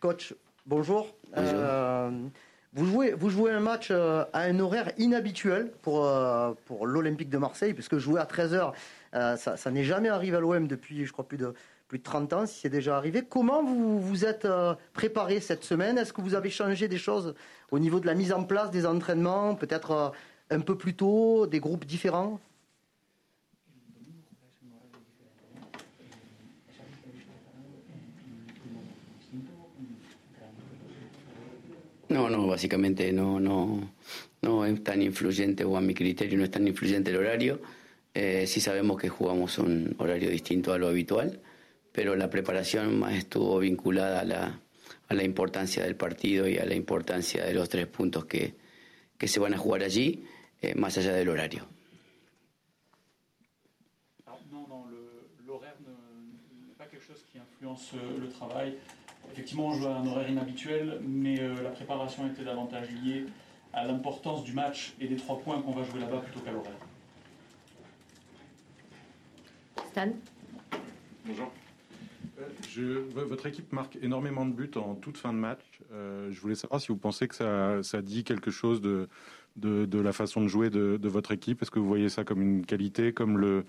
Coach, bonjour. Euh, vous, jouez, vous jouez un match euh, à un horaire inhabituel pour, euh, pour l'Olympique de Marseille, puisque jouer à 13h, ça, ça n'est jamais arrivé à l'OM depuis, je crois, plus de, plus de 30 ans, si c'est déjà arrivé. Comment vous vous êtes préparé cette semaine? Est-ce que vous avez changé des choses au niveau de la mise en place des entraînements, peut-être un peu plus tôt, des groupes différents? No, no, básicamente no, no, no es tan influyente o a mi criterio no es tan influyente el horario. Eh, sí sabemos que jugamos un horario distinto a lo habitual, pero la preparación más estuvo vinculada a la, a la importancia del partido y a la importancia de los tres puntos que, que se van a jugar allí, eh, más allá del horario. Non, non, l'horaire n'est pas quelque chose qui influence le travail. Effectivement, on joue à un horaire inhabituel, mais euh, la préparation était davantage liée à l'importance du match et des trois points qu'on va jouer là-bas plutôt qu'à l'horaire. Stan? Bonjour. Euh, je, votre équipe marque énormément de buts en toute fin de match. Euh, je voulais savoir si vous pensez que ça, ça dit quelque chose de, de, de, la façon de jouer de, de votre équipe. Est-ce que vous voyez ça comme une qualité, comme le,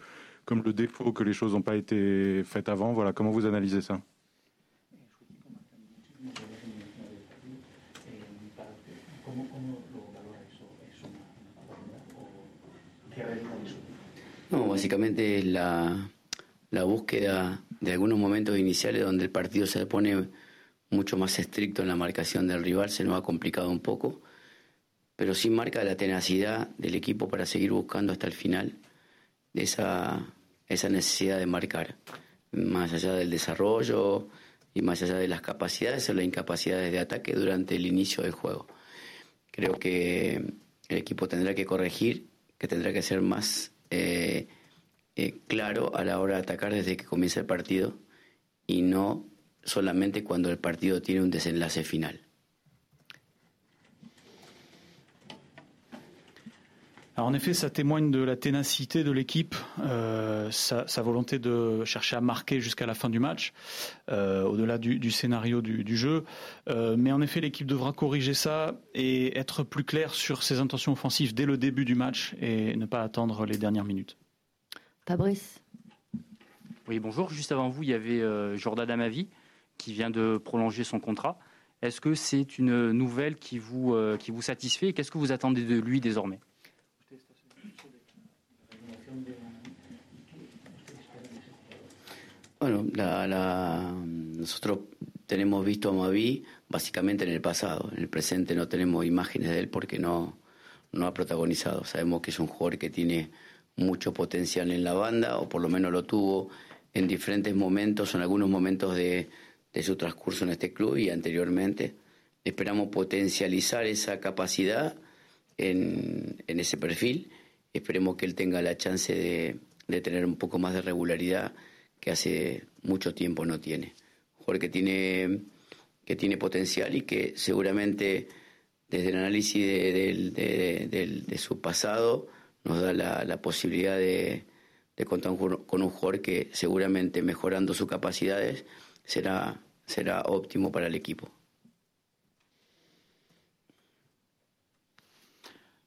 comme le défaut que les choses n'ont pas été faites avant? Voilà, comment vous analysez ça? No, básicamente es la, la búsqueda de algunos momentos iniciales donde el partido se pone mucho más estricto en la marcación del rival, se nos ha complicado un poco, pero sí marca la tenacidad del equipo para seguir buscando hasta el final esa, esa necesidad de marcar, más allá del desarrollo y más allá de las capacidades o las incapacidades de ataque durante el inicio del juego. Creo que el equipo tendrá que corregir, que tendrá que ser más eh, eh, claro a la hora de atacar desde que comienza el partido y no solamente cuando el partido tiene un desenlace final. En effet, ça témoigne de la ténacité de l'équipe, euh, sa, volonté de chercher à marquer jusqu'à la fin du match, euh, au-delà du, scénario du, jeu. Euh, mais en effet, l'équipe devra corriger ça et être plus claire sur ses intentions offensives dès le début du match et ne pas attendre les dernières minutes. Fabrice. Oui, bonjour. Juste avant vous, il y avait Jordan Amavi qui vient de prolonger son contrat. Est-ce que c'est une nouvelle qui vous, qui vous satisfait? Qu'est-ce que vous attendez de lui désormais? Bueno, la, nosotros tenemos visto a Mavi básicamente en el pasado. En el presente no tenemos imágenes de él porque no, no ha protagonizado. Sabemos que es un jugador que tiene mucho potencial en la banda, o por lo menos lo tuvo en diferentes momentos, en algunos momentos de, de su transcurso en este club y anteriormente. Esperamos potencializar esa capacidad en, en ese perfil. Esperemos que él tenga la chance de, de tener un poco más de regularidad que hace mucho tiempo no tiene. Un jugador que tiene, que tiene potencial y que seguramente desde el análisis de, su pasado nos da la, posibilidad de, contar con un jugador que seguramente mejorando sus capacidades será, será óptimo para el equipo.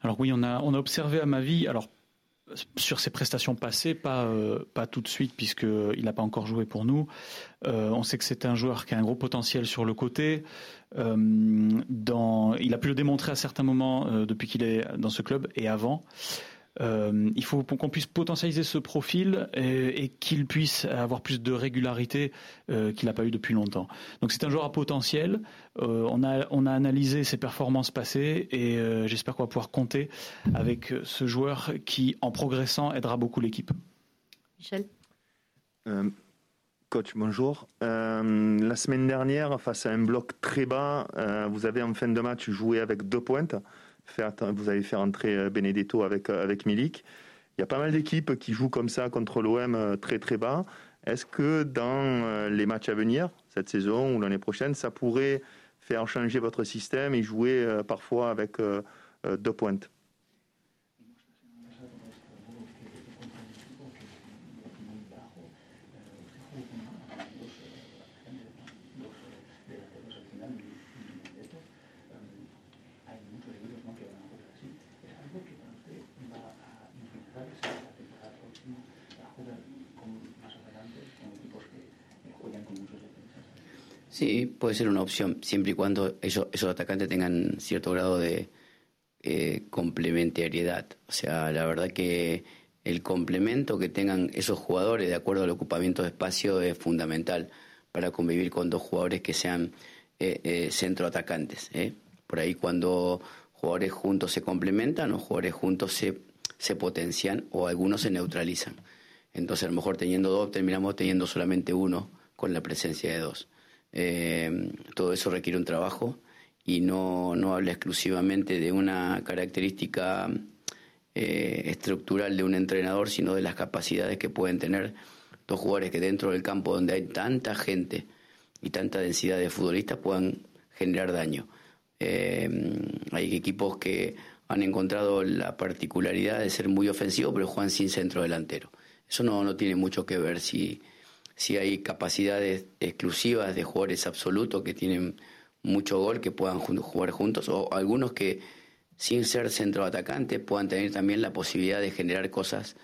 Alors oui, on a, on a observé à ma vie, alors sur ses prestations passées, pas, euh, pas tout de suite puisqu'il n'a pas encore joué pour nous. Euh, on sait que c'est un joueur qui a un gros potentiel sur le côté. Euh, dans, il a pu le démontrer à certains moments depuis qu'il est dans ce club et avant. Euh, il faut qu'on puisse potentialiser ce profil et, qu'il puisse avoir plus de régularité euh, qu'il n'a pas eu depuis longtemps. Donc c'est un joueur à potentiel. Euh, on, a, on a analysé ses performances passées et j'espère qu'on va pouvoir compter avec ce joueur qui, en progressant, aidera beaucoup l'équipe. Michel? Coach, bonjour. la semaine dernière, face à un bloc très bas, vous avez en fin de match joué avec deux pointes vous allez faire entrer euh, Benedetto avec, euh, avec Milik. Il y a pas mal d'équipes qui jouent comme ça contre l'OM euh, très très bas. Est-ce que dans les matchs à venir, cette saison ou l'année prochaine, ça pourrait faire changer votre système et jouer parfois avec deux pointes? Sí, puede ser una opción, siempre y cuando esos atacantes tengan cierto grado de eh, complementariedad. O sea, la verdad que el complemento que tengan esos jugadores de acuerdo al ocupamiento de espacio es fundamental para convivir con dos jugadores que sean eh, eh, centroatacantes. ¿eh? Por ahí cuando jugadores juntos se complementan o jugadores juntos se, se potencian o algunos se neutralizan. Entonces a lo mejor teniendo dos terminamos teniendo solamente uno con la presencia de dos. Eh, todo eso requiere un trabajo y no, no habla exclusivamente de una característica eh, estructural de un entrenador, sino de las capacidades que pueden tener dos jugadores que dentro del campo donde hay tanta gente y tanta densidad de futbolistas puedan generar daño. Eh, hay equipos que han encontrado la particularidad de ser muy ofensivos, pero juegan sin centro delantero. Eso no, no tiene mucho que ver si, si hay capacidades exclusivas de jugadores absolutos que tienen mucho gol, que puedan jugar juntos, o algunos que sin ser centro atacante puedan tener también la posibilidad de generar cosas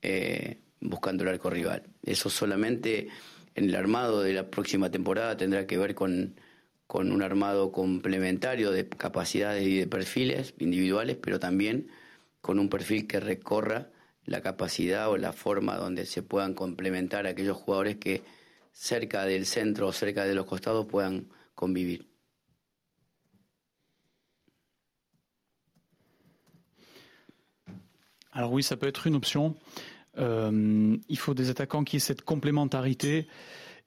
eh, buscando el arco rival. Eso solamente en el armado de la próxima temporada tendrá que ver con, con un armado complementario de capacidades y de perfiles individuales, pero también con un perfil que recorra la capacidad o la forma donde se puedan complementar aquellos jugadores que cerca del centro o cerca de los costados puedan convivir. Alors oui, ça peut être une option. Euh, il faut des attaquants qui aient cette complémentarité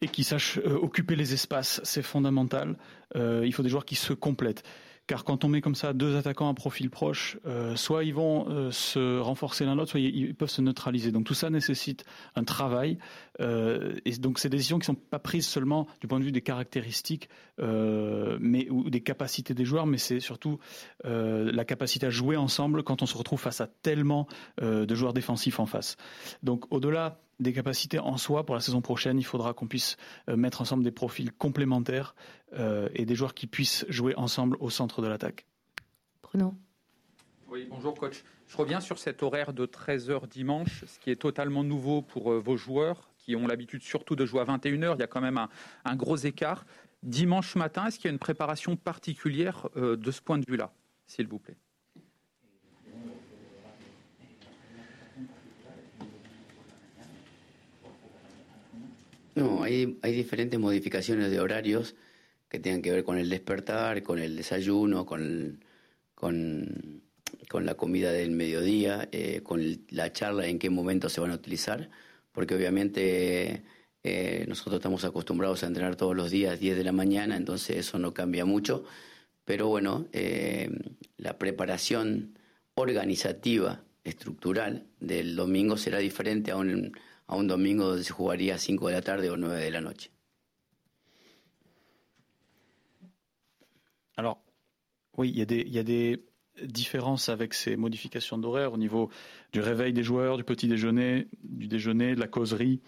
et qui sachent euh, occuper les espaces. C'est fondamental. Euh, il faut des joueurs qui se complètent. Car quand on met comme ça deux attaquants à profil proche, euh, soit ils vont euh, se renforcer l'un l'autre, soit ils, peuvent se neutraliser. Donc tout ça nécessite un travail. Euh, et donc des décisions qui sont pas prises seulement du point de vue des caractéristiques mais, ou des capacités des joueurs, mais c'est surtout la capacité à jouer ensemble quand on se retrouve face à tellement de joueurs défensifs en face. Donc au-delà des capacités en soi pour la saison prochaine. Il faudra qu'on puisse euh, mettre ensemble des profils complémentaires euh, et des joueurs qui puissent jouer ensemble au centre de l'attaque. Bruno Oui, bonjour coach. Je reviens sur cet horaire de 13h dimanche, ce qui est totalement nouveau pour euh, vos joueurs qui ont l'habitude surtout de jouer à 21h. Il y a quand même un, un gros écart. Dimanche matin, est-ce qu'il y a une préparation particulière euh, de ce point de vue-là, s'il vous plaît? No, hay, hay diferentes modificaciones de horarios que tengan que ver con el despertar, con el desayuno, con, el, con, la comida del mediodía, eh, con el, la charla en qué momento se van a utilizar, porque obviamente eh, nosotros estamos acostumbrados a entrenar todos los días 10 de la mañana, entonces eso no cambia mucho, pero bueno, eh, la preparación organizativa, estructural del domingo será diferente a un a un domingo donde se jugaría a 5 de la tarde o 9 de la noche. Alors, oui, il y, a des, il y a des différences avec ces modifications d'horaire au niveau du réveil des joueurs, du petit déjeuner, du déjeuner, de la causerie.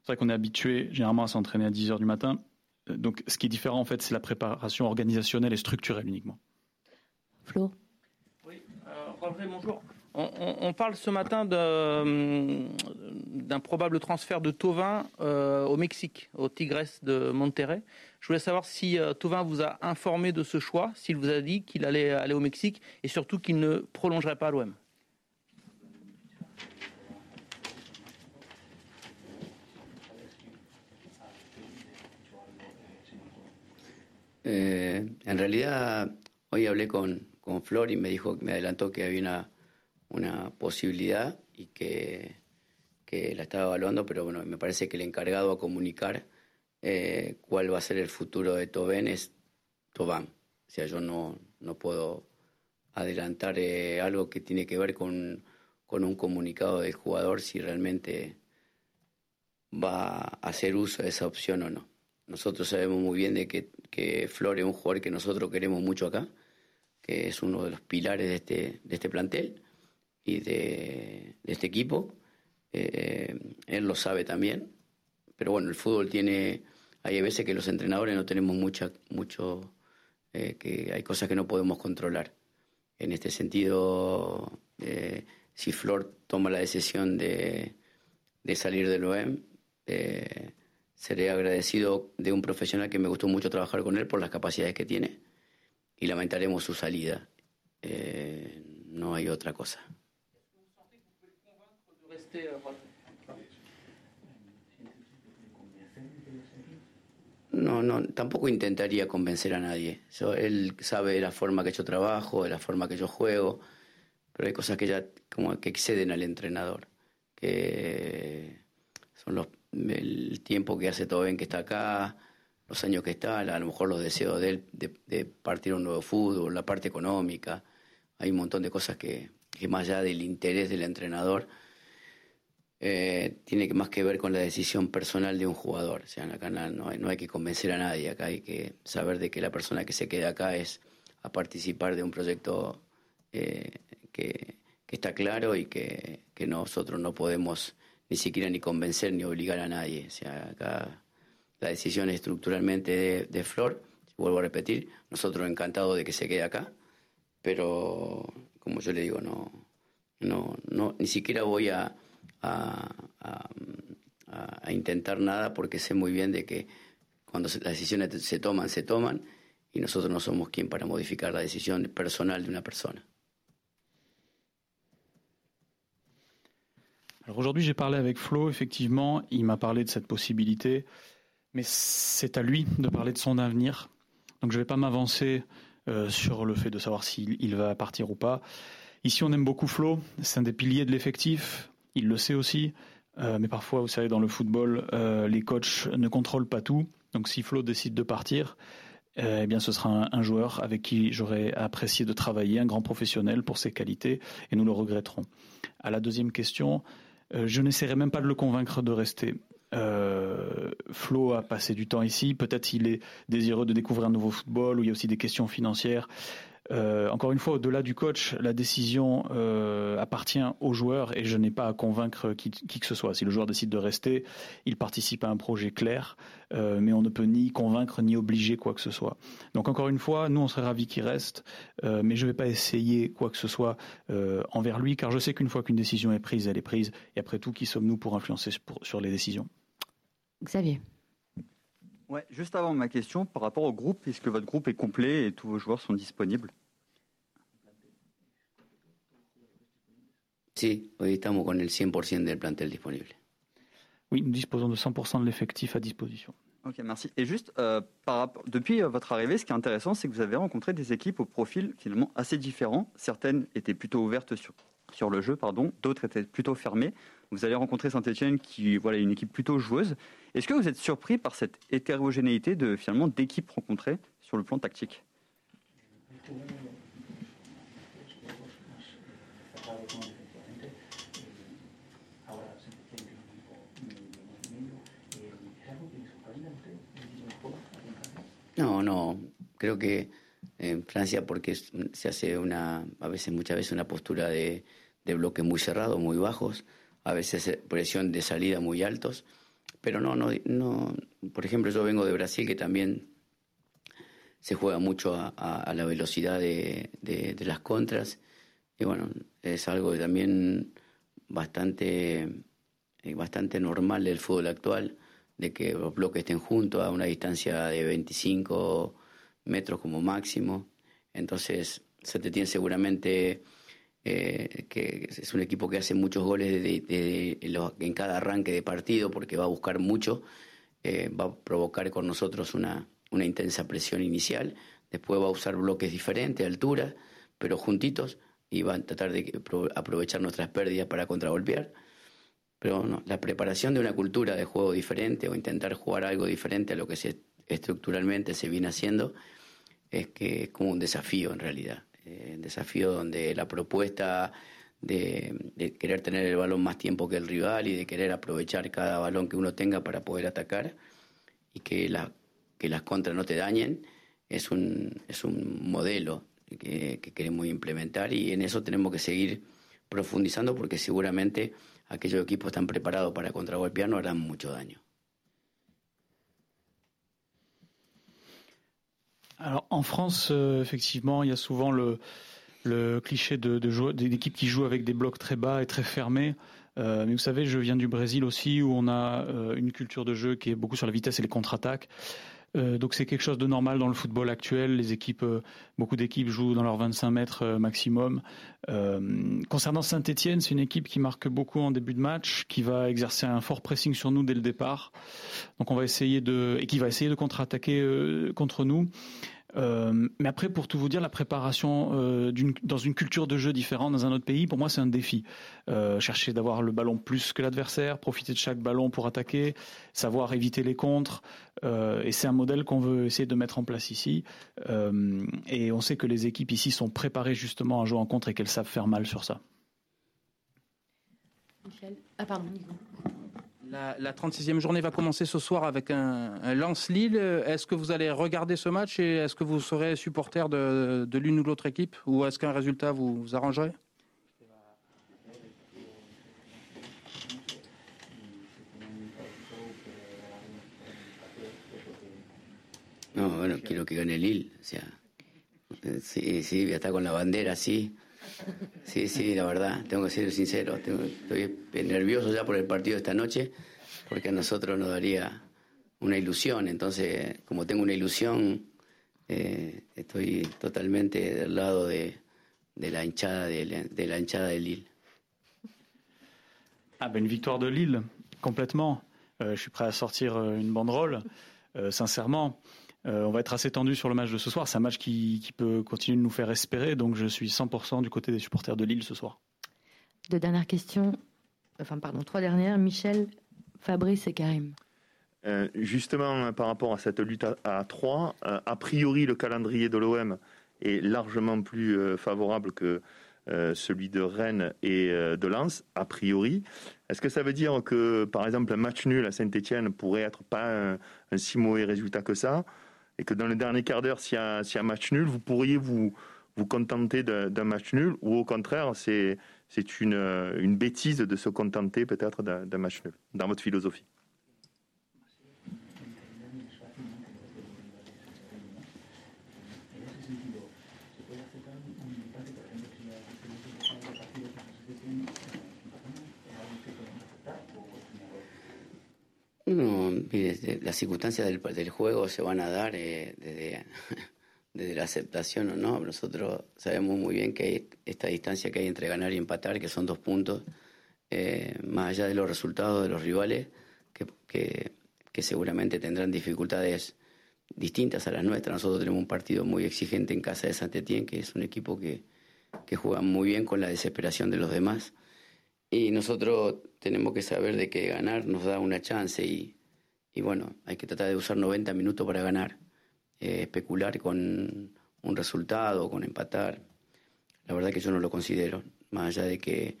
C'est vrai qu'on est habitué généralement à s'entraîner à 10 heures du matin. Donc, ce qui est différent, en fait, c'est la préparation organisationnelle et structurelle uniquement. Flo? Oui, euh, bonjour. On, parle ce matin d'un probable transfert de Tovin euh, au Mexique, au Tigres de Monterrey. Je voulais savoir si euh, Tovin vous a informé de ce choix, s'il vous a dit qu'il allait aller au Mexique et surtout qu'il ne prolongerait pas l'OM. Eh, en realidad, hoy hablé con, con Flor y me dijo, me adelantó que había una una posibilidad y que, que, la estaba evaluando, pero bueno, me parece que el encargado a comunicar eh, cuál va a ser el futuro de Tobén es Tobán. O sea, yo no, no puedo adelantar eh, algo que tiene que ver con, con, un comunicado del jugador si realmente va a hacer uso de esa opción o no. Nosotros sabemos muy bien de que, que Flor es un jugador que nosotros queremos mucho acá, que es uno de los pilares de este, de este plantel y de, este equipo. Eh, él lo sabe también, pero bueno, el fútbol tiene, hay veces que los entrenadores no tenemos mucha, mucho, eh, que hay cosas que no podemos controlar. En este sentido, eh, si Flor toma la decisión de, de salir del OEM, seré agradecido de un profesional que me gustó mucho trabajar con él por las capacidades que tiene y lamentaremos su salida. No hay otra cosa. No, no, tampoco intentaría convencer a nadie. él sabe de la forma que yo trabajo, de la forma que yo juego, pero hay cosas que ya como que exceden al entrenador, que son los el tiempo que hace todo bien que está acá, los años que está, a lo mejor los deseos de él de, partir un nuevo fútbol, la parte económica. Hay un montón de cosas que, más allá del interés del entrenador, eh, tiene más que ver con la decisión personal de un jugador. O sea, acá no hay, no hay que convencer a nadie, acá hay que saber de que la persona que se queda acá es a participar de un proyecto eh, que, está claro y que nosotros no podemos ni siquiera ni convencer ni obligar a nadie. O sea, acá la decisión es estructuralmente de, Flor, vuelvo a repetir, nosotros encantados de que se quede acá, pero como yo le digo, no, no, no ni siquiera voy a, a, intentar nada porque sé muy bien de que cuando las decisiones se toman, se toman y nosotros no somos quien para modificar la decisión personal de una persona. aujourd'hui, j'ai parlé avec Flo, effectivement, il m'a parlé de cette possibilité, mais c'est à lui de parler de son avenir. Donc je ne vais pas m'avancer euh, sur le fait de savoir s'il va partir ou pas. Ici, on aime beaucoup Flo, c'est un des piliers de l'effectif, il le sait aussi, euh, mais parfois, vous savez, dans le football, euh, les coachs ne contrôlent pas tout. Donc si Flo décide de partir, eh bien, ce sera un, joueur avec qui j'aurais apprécié de travailler, un grand professionnel pour ses qualités, et nous le regretterons. À la deuxième question, euh, je n'essaierai même pas de le convaincre de rester. Euh, Flo a passé du temps ici. Peut-être il est désireux de découvrir un nouveau football où il y a aussi des questions financières. Euh, encore une fois, au-delà du coach, la décision euh, appartient aux joueurs et je n'ai pas à convaincre qui, que ce soit. Si le joueur décide de rester, il participe à un projet clair, euh, mais on ne peut ni convaincre ni obliger quoi que ce soit. Donc encore une fois, nous on serait ravis qu'il reste, mais je ne vais pas essayer quoi que ce soit envers lui, car je sais qu'une fois qu'une décision est prise, elle est prise. Et après tout, qui sommes-nous pour influencer sur les décisions? Xavier. Ouais, juste avant ma question, par rapport au groupe, est-ce que votre groupe est complet et tous vos joueurs sont disponibles? Sí, hoy estamos con el 100% del plantel disponible. Oui, nous disposons de 100% de l'effectif à disposition. Ok, merci. Et juste, euh, par rapport, depuis euh, votre arrivée, ce qui est intéressant, c'est que vous avez rencontré des équipes au profil finalement assez différent. Certaines étaient plutôt ouvertes sur, sur le jeu, pardon, d'autres étaient plutôt fermées. Vous allez rencontrer Saint-Etienne, qui voilà une équipe plutôt joueuse. Est-ce que vous êtes surpris par cette hétérogénéité de finalement d'équipes rencontrées sur le plan tactique? Non, no, creo que en Francia porque se hace una, a veces, muchas veces una postura de, de bloques muy cerrados, muy bajos, a veces presión de salida muy altos. Pero no, no, no. Por ejemplo, yo vengo de Brasil, que también se juega mucho a, la velocidad de, las contras. Y bueno, es algo también bastante, eh, bastante normal del fútbol actual, de que los bloques estén juntos a una distancia de 25 metros como máximo. Entonces, se te tiene seguramente eh, que es un equipo que hace muchos goles de, en cada arranque de partido porque va a buscar mucho, eh, va a provocar con nosotros una, intensa presión inicial, después va a usar bloques diferentes, altura, pero juntitos, y va a tratar de aprovechar nuestras pérdidas para contragolpear. Pero no, la preparación de una cultura de juego diferente o intentar jugar algo diferente a lo que se, estructuralmente se viene haciendo es que es como un desafío en realidad. Eh, desafío donde la propuesta de, querer tener el balón más tiempo que el rival y de querer aprovechar cada balón que uno tenga para poder atacar y que, la, que las contras no te dañen, es un, es un modelo que, que queremos implementar y en eso tenemos que seguir profundizando porque seguramente aquellos equipos están preparados para contragolpear no harán mucho daño. Alors en France, euh, effectivement, il y a souvent le, cliché de, de qui jouent avec des blocs très bas et très fermés. mais vous savez, je viens du Brésil aussi, où on a une culture de jeu qui est beaucoup sur la vitesse et les contre-attaques. Euh, donc c'est quelque chose de normal dans le football actuel. Les équipes, euh, beaucoup d'équipes jouent dans leurs 25 mètres euh, maximum. concernant Saint-Etienne, c'est une équipe qui marque beaucoup en début de match, qui va exercer un fort pressing sur nous dès le départ. Donc on va essayer de et qui va essayer de contre-attaquer contre nous. Euh, mais après, pour tout vous dire, la préparation euh, dans une culture de jeu différente dans un autre pays, pour moi, c'est un défi. Euh, chercher d'avoir le ballon plus que l'adversaire, profiter de chaque ballon pour attaquer, savoir éviter les contres. et c'est un modèle qu'on veut essayer de mettre en place ici. et on sait que les équipes ici sont préparées justement à jouer en contre et qu'elles savent faire mal sur ça. Michel Ah, pardon, Nico. La, 36e journée va commencer ce soir avec un, Lance-Lille. Est-ce que vous allez regarder ce match et est-ce que vous serez supporter de, l'une ou l'autre équipe ou est-ce qu'un résultat vous, vous arrangerait? Quiero que gane Lille. O sea, sí, sí, voy a con la bandera, sí. Sí, sí, la verdad, tengo que ser sincero. estoy nervioso ya por el partido de esta noche, porque a nosotros nos daría una ilusión. Entonces, como tengo una ilusión, eh, estoy totalmente del lado de, la hinchada de, la, hinchada de Lille. Ah ben une victoire de Lille, complètement. Euh, je suis prêt à sortir euh, une banderole, euh, sincèrement. Euh, on va être assez tendu sur le match de ce soir. C'est un match qui, peut continuer de nous faire espérer. Donc je suis 100% du côté des supporters de Lille ce soir. Deux dernières questions. Enfin, pardon, trois dernières. Michel, Fabrice et Karim. Euh, justement, par rapport à cette lutte à, trois, euh, a priori, le calendrier de l'OM est largement plus favorable que celui de Rennes et de Lens, a priori. Est-ce que ça veut dire que, par exemple, un match nul à Saint-Etienne pourrait être pas un si mauvais résultat que ça? Et que dans le dernier quart d'heure, s'il y, a un match nul, vous pourriez vous, vous contenter d'un match nul, ou au contraire, c'est une, une bêtise de se contenter peut-être d'un match nul, dans votre philosophie No, las circunstancias del, del, juego se van a dar eh, desde, la aceptación o no. Nosotros sabemos muy bien que hay esta distancia que hay entre ganar y empatar, que son dos puntos, eh, más allá de los resultados de los rivales, que, seguramente tendrán dificultades distintas a las nuestras. Nosotros tenemos un partido muy exigente en casa de Saint-Étienne, que es un equipo que juega muy bien con la desesperación de los demás. Y nosotros tenemos que saber de que ganar nos da una chance y, y bueno, hay que tratar de usar 90 minutos para ganar. Eh, especular con un resultado, con empatar, la verdad que yo no lo considero, más allá de que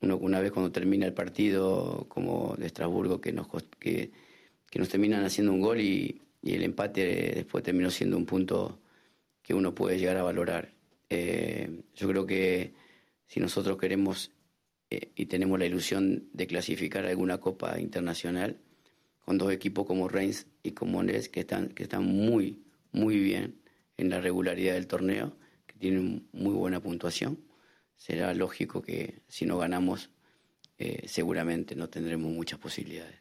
uno una vez cuando termina el partido como de Estrasburgo que nos, que, que nos terminan haciendo un gol y, y, el empate después terminó siendo un punto que uno puede llegar a valorar. Eh, yo creo que si nosotros queremos eh, y tenemos la ilusión de clasificar alguna copa internacional con dos equipos como Reims y como que están, que están muy, muy bien en la regularidad del torneo, que tienen muy buena puntuación. Será lógico que si no ganamos, eh, seguramente no tendremos muchas posibilidades.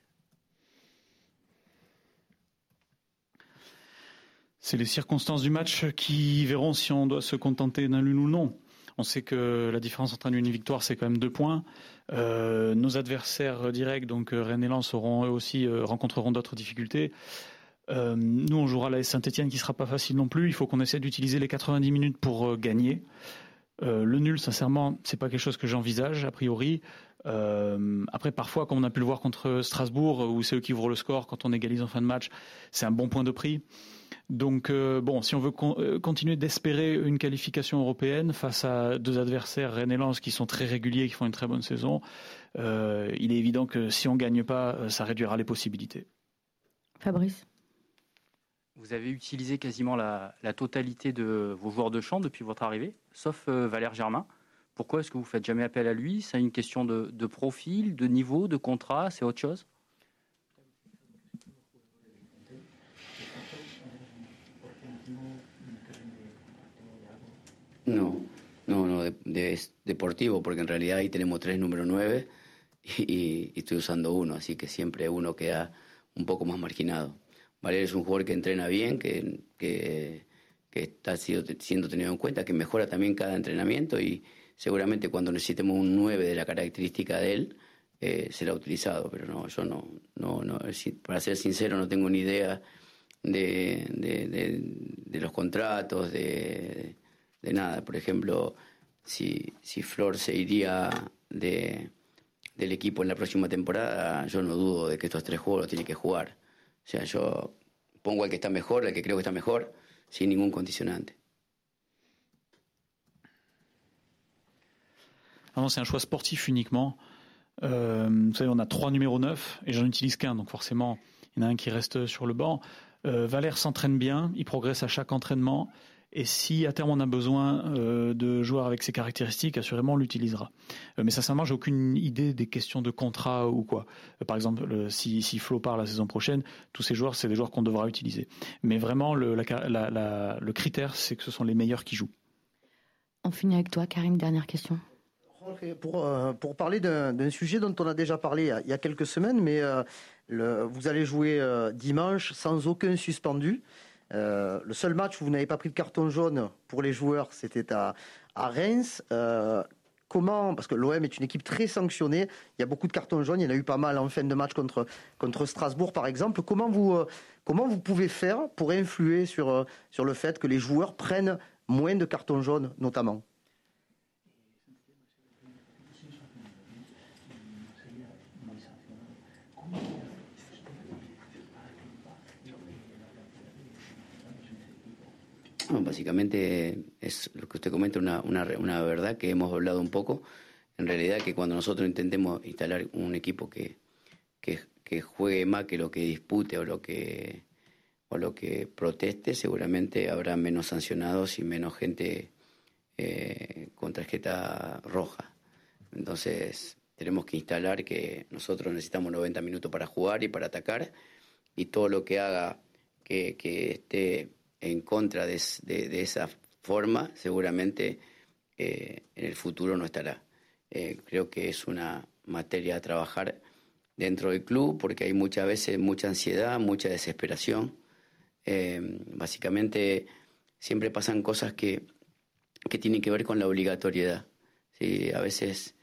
C'est les circonstances du match qui verront si on doit se contenter d'un l'une ou non. On sait que la différence entre un une victoire, c'est quand même deux points. Euh, nos adversaires directs, donc euh, Rennes et Lens, auront eux aussi euh, rencontreront d'autres difficultés. nous, on jouera la Saint-Etienne qui sera pas facile non plus. Il faut qu'on essaie d'utiliser les 90 minutes pour gagner. le nul, sincèrement, c'est pas quelque chose que j'envisage a priori. après, parfois, comme on a pu le voir contre Strasbourg, où c'est eux qui ouvrent le score quand on égalise en fin de match, c'est un bon point de prix. Donc, euh, bon, si on veut euh, continuer d'espérer une qualification européenne face à deux adversaires, Rennes et Lens, qui sont très réguliers, qui font une très bonne saison, euh, il est évident que si on ne gagne pas, ça réduira les possibilités. Fabrice? Vous avez utilisé quasiment la, totalité de vos joueurs de champ depuis votre arrivée, sauf Valère Germain. Pourquoi est-ce que vous ne faites jamais appel à lui? C'est une question de profil, de niveau, de contrat, c'est autre chose? No, no, no, de, deportivo, porque en realidad ahí tenemos tres número nueve y, estoy usando uno, así que siempre uno queda un poco más marginado. Valeria es un jugador que entrena bien, que, que, está siendo tenido en cuenta, que mejora también cada entrenamiento y seguramente cuando necesitemos un 9 de la característica de él, eh, será utilizado, pero no, yo no, no, no, para ser sincero, no tengo ni idea de, de, los contratos, de, nada. Por ejemplo, si, si Flor se iría de, del equipo en la próxima temporada, yo no dudo de que estos tres juegos los tiene que jugar. O sea, yo pongo al que está mejor, al que creo que está mejor, sin ningún condicionante. Ah c'est un choix sportif uniquement. Euh, vous savez, on a trois numéros 9 et j'en utilise qu'un, donc forcément, il y en a un qui reste sur le banc. Euh, Valère s'entraîne bien, il progresse à chaque entraînement. Et si à terme on a besoin euh, de joueurs avec ces caractéristiques, assurément on l'utilisera. Euh, mais sincèrement, j'ai aucune idée des questions de contrat ou quoi. Euh, par exemple, si, si Flo part la saison prochaine, tous ces joueurs, c'est des joueurs qu'on devra utiliser. Mais vraiment, le, le critère, c'est que ce sont les meilleurs qui jouent. On finit avec toi, Karim. Dernière question. Pour, pour parler d'un sujet dont on a déjà parlé il y a, quelques semaines, mais le, vous allez jouer dimanche sans aucun suspendu. Euh, le seul match où vous n'avez pas pris de carton jaune pour les joueurs, c'était à, Reims. Euh, comment, parce que l'OM est une équipe très sanctionnée, il y a beaucoup de cartons jaunes, il y en a eu pas mal en fin de match contre, contre Strasbourg par exemple. Comment vous, euh, comment vous pouvez faire pour influer sur, sur le fait que les joueurs prennent moins de cartons jaunes notamment? Básicamente es lo que usted comenta, una, una, verdad que hemos hablado un poco. En realidad que cuando nosotros intentemos instalar un equipo que, que, juegue más que lo que dispute o lo que, o lo que proteste, seguramente habrá menos sancionados y menos gente eh, con tarjeta roja. Entonces tenemos que instalar que nosotros necesitamos 90 minutos para jugar y para atacar y todo lo que haga que, que esté en contra de, esa forma, seguramente eh, en el futuro no estará. Eh, creo que es una materia a trabajar dentro del club porque hay muchas veces mucha ansiedad, mucha desesperación. Eh, básicamente siempre pasan cosas que, que, tienen que ver con la obligatoriedad. A veces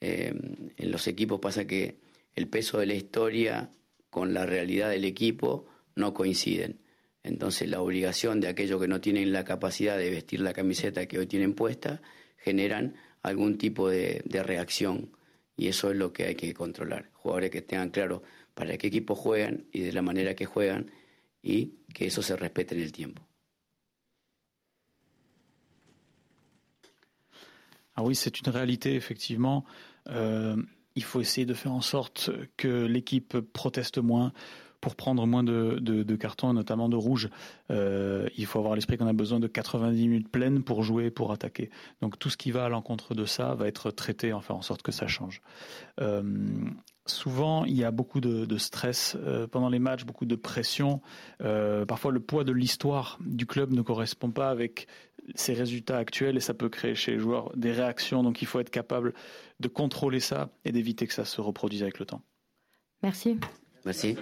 en los equipos pasa que el peso de la historia con la realidad del equipo no coinciden. Entonces la obligación de aquellos que no tienen la capacidad de vestir la camiseta que hoy tienen puesta generan algún tipo de, reacción y eso es lo que hay que controlar. Jugadores que tengan claro para qué equipo juegan y de la manera que juegan y que eso se respete en el tiempo. Ah oui, c'est une réalité, effectivement. Euh, il faut essayer de faire en sorte que l'équipe proteste moins, pour prendre moins de, de, cartons, notamment de rouge, euh, il faut avoir l'esprit qu'on a besoin de 90 minutes pleines pour jouer, pour attaquer. Donc tout ce qui va à l'encontre de ça va être traité, en faire en sorte que ça change. Euh, souvent, il y a beaucoup de, stress euh, pendant les matchs, beaucoup de pression. parfois, le poids de l'histoire du club ne correspond pas avec ses résultats actuels et ça peut créer chez les joueurs des réactions. Donc il faut être capable de contrôler ça et d'éviter que ça se reproduise avec le temps. Merci. Merci.